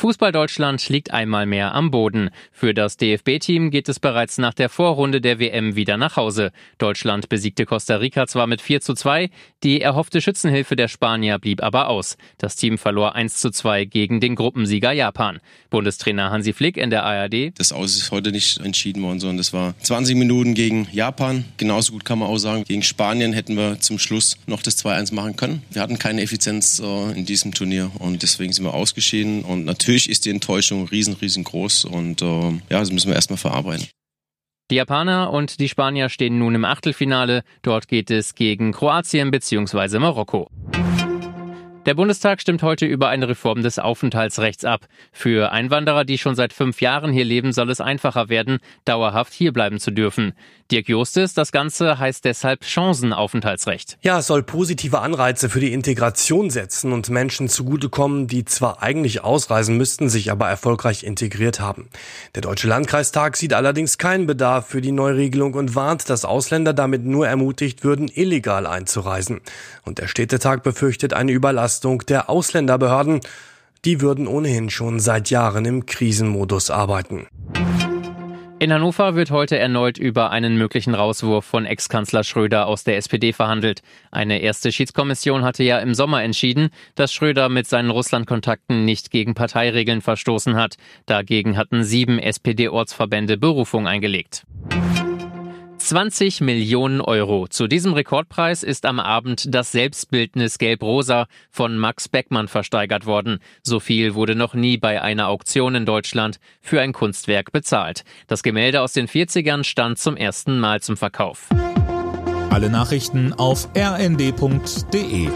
Fußball Deutschland liegt einmal mehr am Boden. Für das DFB-Team geht es bereits nach der Vorrunde der WM wieder nach Hause. Deutschland besiegte Costa Rica zwar mit 4 zu 2, die erhoffte Schützenhilfe der Spanier blieb aber aus. Das Team verlor 1 zu 2 gegen den Gruppensieger Japan. Bundestrainer Hansi Flick in der ARD. Das Aus ist heute nicht entschieden worden, sondern das war 20 Minuten gegen Japan. Genauso gut kann man auch sagen, gegen Spanien hätten wir zum Schluss noch das 2-1 machen können. Wir hatten keine Effizienz äh, in diesem Turnier und deswegen sind wir ausgeschieden und natürlich natürlich ist die Enttäuschung riesen, riesengroß und äh, ja, das müssen wir erstmal verarbeiten. Die Japaner und die Spanier stehen nun im Achtelfinale. Dort geht es gegen Kroatien bzw. Marokko. Der Bundestag stimmt heute über eine Reform des Aufenthaltsrechts ab. Für Einwanderer, die schon seit fünf Jahren hier leben, soll es einfacher werden, dauerhaft hierbleiben zu dürfen. Dirk Justis, das Ganze heißt deshalb Chancenaufenthaltsrecht. Ja, es soll positive Anreize für die Integration setzen und Menschen zugutekommen, die zwar eigentlich ausreisen müssten, sich aber erfolgreich integriert haben. Der Deutsche Landkreistag sieht allerdings keinen Bedarf für die Neuregelung und warnt, dass Ausländer damit nur ermutigt würden, illegal einzureisen. Und der Städtetag befürchtet eine Überlastung Entlastung der Ausländerbehörden. Die würden ohnehin schon seit Jahren im Krisenmodus arbeiten. In Hannover wird heute erneut über einen möglichen Rauswurf von Ex-Kanzler Schröder aus der SPD verhandelt. Eine erste Schiedskommission hatte ja im Sommer entschieden, dass Schröder mit seinen Russlandkontakten nicht gegen Parteiregeln verstoßen hat. Dagegen hatten sieben SPD-Ortsverbände Berufung eingelegt. 20 Millionen Euro. Zu diesem Rekordpreis ist am Abend das Selbstbildnis Gelb-Rosa von Max Beckmann versteigert worden. So viel wurde noch nie bei einer Auktion in Deutschland für ein Kunstwerk bezahlt. Das Gemälde aus den 40ern stand zum ersten Mal zum Verkauf. Alle Nachrichten auf rnd.de